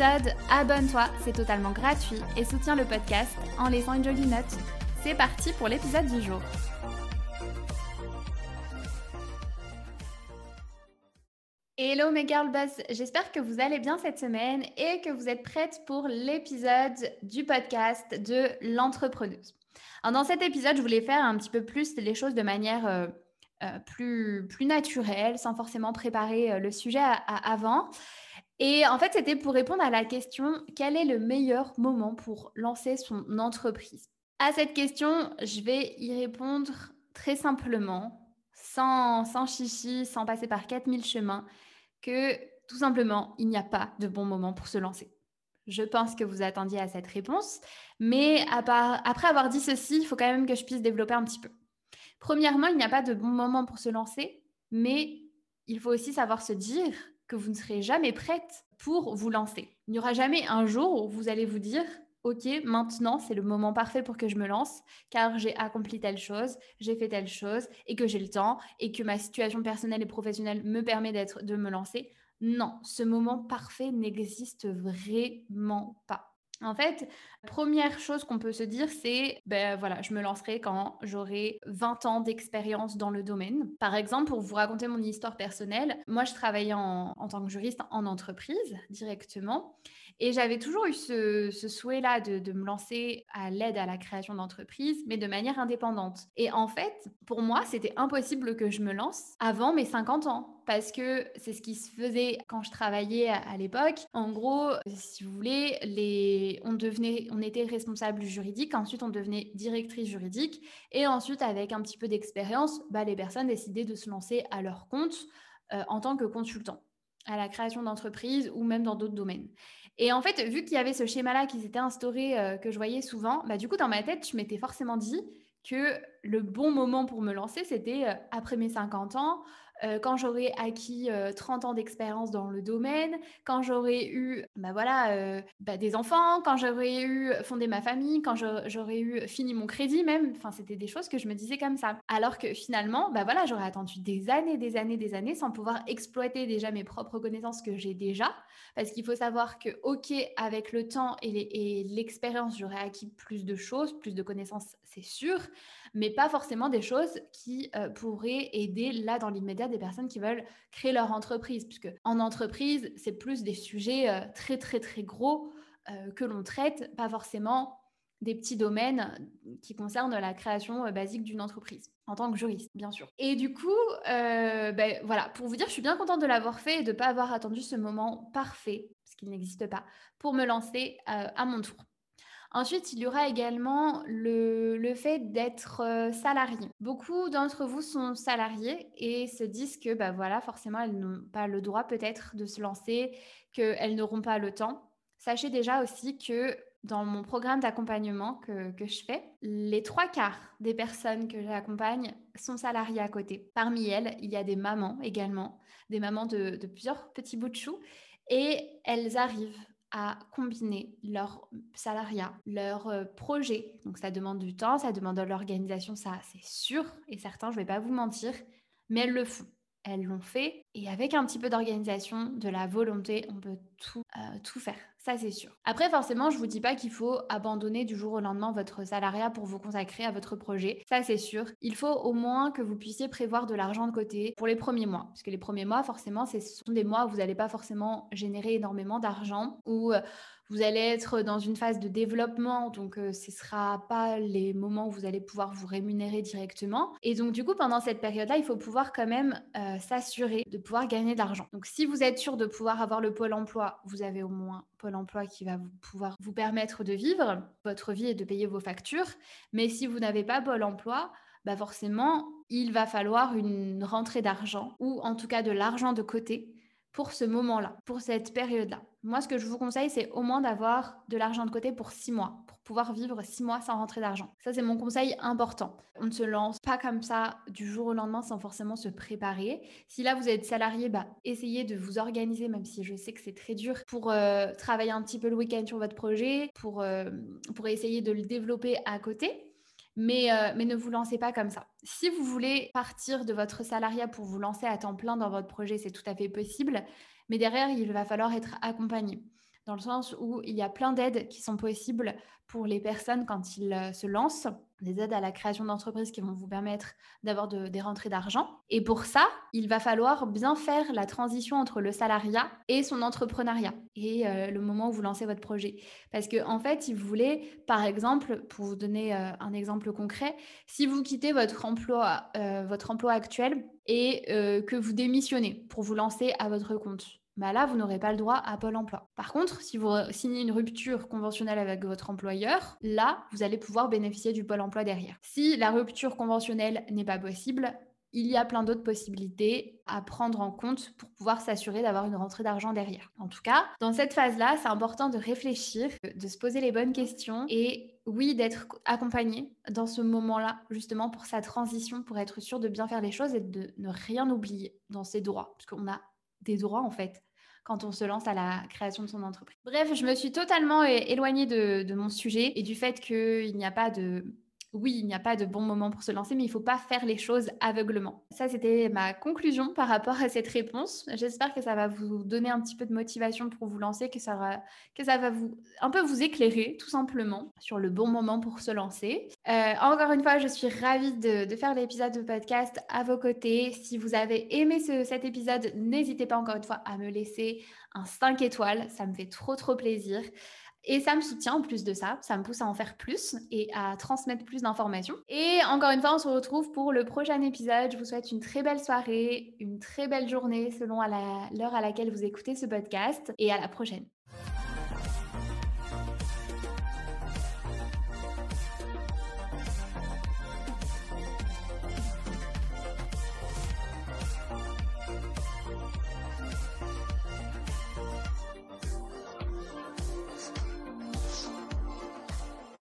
abonne-toi, c'est totalement gratuit et soutiens le podcast en laissant une jolie note. C'est parti pour l'épisode du jour. Hello mes girl boss, j'espère que vous allez bien cette semaine et que vous êtes prêtes pour l'épisode du podcast de l'entrepreneuse. dans cet épisode, je voulais faire un petit peu plus les choses de manière euh, euh, plus, plus naturelle, sans forcément préparer euh, le sujet avant. Et en fait, c'était pour répondre à la question quel est le meilleur moment pour lancer son entreprise? À cette question, je vais y répondre très simplement, sans, sans chichi, sans passer par 4000 chemins que tout simplement, il n'y a pas de bon moment pour se lancer. Je pense que vous attendiez à cette réponse, mais après avoir dit ceci, il faut quand même que je puisse développer un petit peu. Premièrement, il n'y a pas de bon moment pour se lancer, mais il faut aussi savoir se dire que vous ne serez jamais prête pour vous lancer. Il n'y aura jamais un jour où vous allez vous dire OK, maintenant c'est le moment parfait pour que je me lance car j'ai accompli telle chose, j'ai fait telle chose et que j'ai le temps et que ma situation personnelle et professionnelle me permet de me lancer. Non, ce moment parfait n'existe vraiment pas. En fait, première chose qu'on peut se dire, c'est, ben voilà, je me lancerai quand j'aurai 20 ans d'expérience dans le domaine. Par exemple, pour vous raconter mon histoire personnelle, moi, je travaillais en, en tant que juriste en entreprise directement. Et j'avais toujours eu ce, souhait-là de, me lancer à l'aide à la création d'entreprises, mais de manière indépendante. Et en fait, pour moi, c'était impossible que je me lance avant mes 50 ans, parce que c'est ce qui se faisait quand je travaillais à, l'époque. En gros, si vous voulez, on, devenait, on était responsable juridique, ensuite on devenait directrice juridique, et ensuite, avec un petit peu d'expérience, bah, les personnes décidaient de se lancer à leur compte euh, en tant que consultant à la création d'entreprises ou même dans d'autres domaines. Et en fait, vu qu'il y avait ce schéma-là qui s'était instauré, euh, que je voyais souvent, bah, du coup, dans ma tête, je m'étais forcément dit que le bon moment pour me lancer, c'était euh, après mes 50 ans, euh, quand j'aurai acquis 30 euh, ans d'expérience dans le domaine, quand j'aurai eu bah voilà, euh, bah des enfants, quand j'aurai eu fondé ma famille, quand j'aurai eu fini mon crédit même. Enfin, c'était des choses que je me disais comme ça. Alors que finalement, bah voilà, j'aurais attendu des années, des années, des années sans pouvoir exploiter déjà mes propres connaissances que j'ai déjà. Parce qu'il faut savoir que, OK, avec le temps et l'expérience, j'aurais acquis plus de choses, plus de connaissances, c'est sûr mais pas forcément des choses qui euh, pourraient aider là dans l'immédiat des personnes qui veulent créer leur entreprise, puisque en entreprise, c'est plus des sujets euh, très très très gros euh, que l'on traite, pas forcément des petits domaines qui concernent la création basique d'une entreprise, en tant que juriste, bien sûr. Et du coup, ben, voilà, pour vous dire, je suis bien contente de l'avoir fait et de ne pas avoir attendu ce moment parfait, parce qu'il n'existe pas, pour me lancer à mon tour. Ensuite, il y aura également le, fait d'être euh, salarié. Beaucoup d'entre vous sont salariés et se disent que bah voilà, forcément, elles n'ont pas le droit peut-être de se lancer, qu'elles n'auront pas le temps. Sachez déjà aussi que dans mon programme d'accompagnement que, je fais, les trois quarts des personnes que j'accompagne sont salariées à côté. Parmi elles, il y a des mamans également, des mamans de, de plusieurs petits bouts de choux, et elles arrivent à combiner leur salariat, leur euh, projet. Donc ça demande du temps, ça demande de l'organisation, ça c'est sûr et certain, je ne vais pas vous mentir, mais elles le font. Elles l'ont fait et avec un petit peu d'organisation, de la volonté, on peut tout, euh, tout faire. Ça, c'est sûr. Après, forcément, je vous dis pas qu'il faut abandonner du jour au lendemain votre salariat pour vous consacrer à votre projet. Ça, c'est sûr. Il faut au moins que vous puissiez prévoir de l'argent de côté pour les premiers mois. Parce que les premiers mois, forcément, ce sont des mois où vous n'allez pas forcément générer énormément d'argent, ou euh, vous allez être dans une phase de développement, donc euh, ce ne sera pas les moments où vous allez pouvoir vous rémunérer directement. Et donc du coup, pendant cette période-là, il faut pouvoir quand même s'assurer de pouvoir gagner de l'argent. Donc si vous êtes sûr de pouvoir avoir le pôle emploi, vous avez au moins pôle emploi qui va vous pouvoir vous permettre de vivre votre vie et de payer vos factures. Mais si vous n'avez pas pôle emploi, bah forcément, il va falloir une rentrée d'argent ou en tout cas de l'argent de côté pour ce moment-là, pour cette période-là. Moi, ce que je vous conseille, c'est au moins d'avoir de l'argent de côté pour six mois, pour pouvoir vivre six mois sans rentrer d'argent. Ça, c'est mon conseil important. On ne se lance pas comme ça du jour au lendemain sans forcément se préparer. Si là, vous êtes salarié, bah, essayez de vous organiser, même si je sais que c'est très dur, pour euh, travailler un petit peu le week-end sur votre projet, pour, euh, pour essayer de le développer à côté. Mais, euh, mais, ne vous lancez pas comme ça. Si vous voulez partir de votre salariat pour vous lancer à temps plein dans votre projet, c'est tout à fait possible. Mais derrière, il va falloir être accompagné dans le sens où il y a plein d'aides qui sont possibles pour les personnes quand ils euh, se lancent, des aides à la création d'entreprises qui vont vous permettre d'avoir des rentrées d'argent. Et pour ça, il va falloir bien faire la transition entre le salariat et son entrepreneuriat et euh, le moment où vous lancez votre projet. Parce que en fait, si vous par exemple, pour vous donner euh, un exemple concret, si vous quittez votre emploi, votre emploi actuel et que vous démissionnez pour vous lancer à votre compte, bah là, vous n'aurez pas le droit à Pôle emploi. Par contre, si vous signez une rupture conventionnelle avec votre employeur, là, vous allez pouvoir bénéficier du Pôle emploi derrière. Si la rupture conventionnelle n'est pas possible, il y a plein d'autres possibilités à prendre en compte pour pouvoir s'assurer d'avoir une rentrée d'argent derrière. En tout cas, dans cette phase-là, c'est important de réfléchir, de se poser les bonnes questions et oui, d'être accompagné dans ce moment-là, justement pour sa transition, pour être sûr de bien faire les choses et de ne rien oublier dans ses droits, parce qu'on a des droits en fait quand on se lance à la création de son entreprise. Bref, je me suis totalement éloignée de, mon sujet et du fait qu'il n'y a pas de oui, il n'y a pas de bon moment pour se lancer, mais il ne faut pas faire les choses aveuglement. Ça, c'était ma conclusion par rapport à cette réponse. J'espère que ça va vous donner un petit peu de motivation pour vous lancer, que ça va, que ça va vous un peu vous éclairer, tout simplement, sur le bon moment pour se lancer. Euh, encore une fois, je suis ravie de, faire l'épisode de podcast à vos côtés. Si vous avez aimé cet épisode, n'hésitez pas encore une fois à me laisser un 5 étoiles. Ça me fait trop, trop plaisir. Et ça me soutient en plus de ça, ça me pousse à en faire plus et à transmettre plus d'informations. Et encore une fois, on se retrouve pour le prochain épisode. Je vous souhaite une très belle soirée, une très belle journée selon l'heure à laquelle vous écoutez ce podcast et à la prochaine.